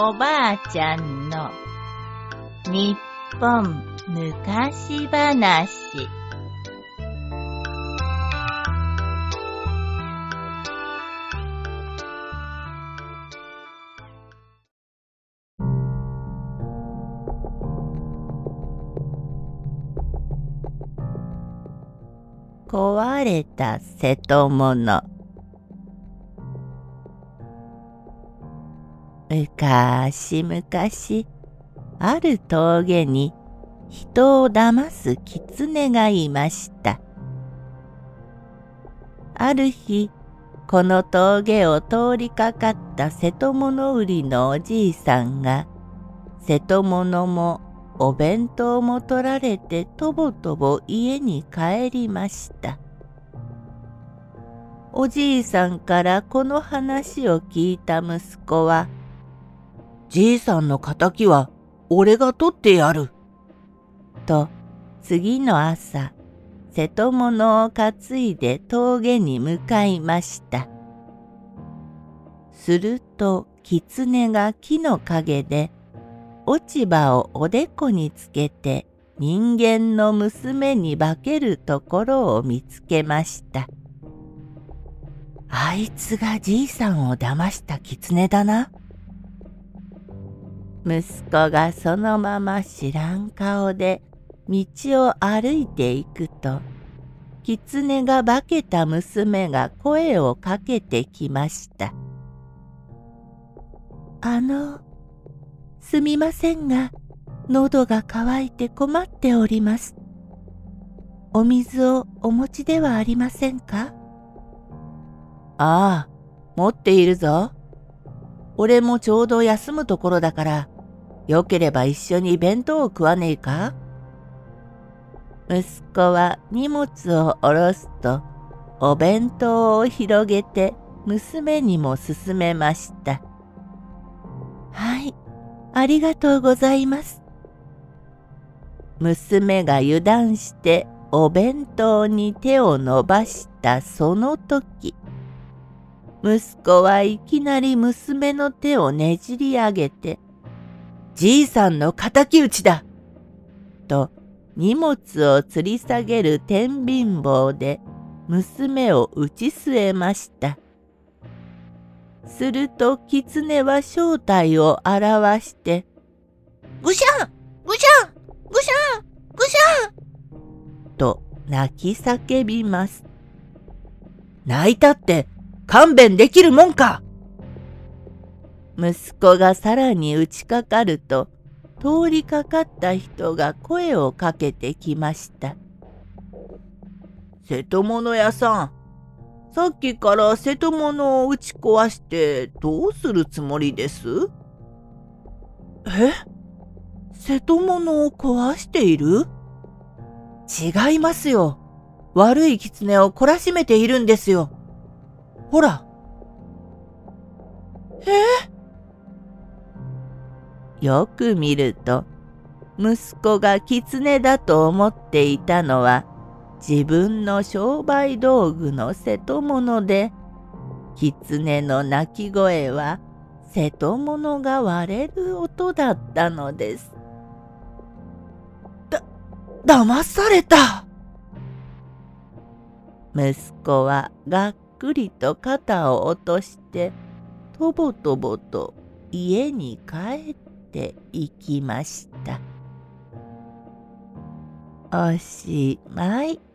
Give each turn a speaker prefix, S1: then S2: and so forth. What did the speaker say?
S1: おばあちゃんの日本昔話。壊れた瀬戸物。むかしむかしある峠に人を騙す狐がいました。ある日この峠を通りかかった瀬戸物売りのおじいさんが瀬戸物もお弁当も取られてとぼとぼ家に帰りました。おじいさんからこの話を聞いた息子はじいさんの仇は俺が取ってやる。と次の朝瀬戸物を担いで峠に向かいました。すると狐が木の陰で落ち葉をおでこにつけて人間の娘に化けるところを見つけました。あいつがじいさんを騙した狐だな。息子がそのまま知らん顔で道を歩いていくと狐が化けた娘が声をかけてきました。あの、すみませんが、喉が渇いて困っております。お水をお持ちではありませんか？
S2: ああ、持っているぞ。俺もちょうど休むところだから、よければ一緒に弁当を食わねえか？
S1: 息子は荷物を下ろすと、お弁当を広げて娘にも勧めました。はい、ありがとうございます。娘が油断してお弁当に手を伸ばしたその時、息子はいきなり娘の手をねじり上げて、じいさんの敵討ちだと荷物を吊り下げる天秤棒で娘を打ち据えました。すると狐は正体を表して、
S3: ぐしゃんぐしゃんぐしゃんぐしゃ
S1: んと泣き叫びます。
S2: 泣いたって勘弁できるもんか
S1: 息子がさらに打ちかかると、通りかかった人が声をかけてきました。
S2: 瀬戸物屋さん、さっきから瀬戸物を打ち壊してどうするつもりです
S3: え？瀬戸物を壊している？
S2: 違いますよ。悪い狐を懲らしめているんですよ。ほら。
S3: え？
S1: よく見ると息子が狐だと思っていたのは自分の商売道具の瀬戸物で狐の鳴き声は瀬戸物が割れる音だったのです。
S3: だ、騙された
S1: 息子はがっくりと肩を落としてとぼとぼと家に帰ったていきました。おしまい。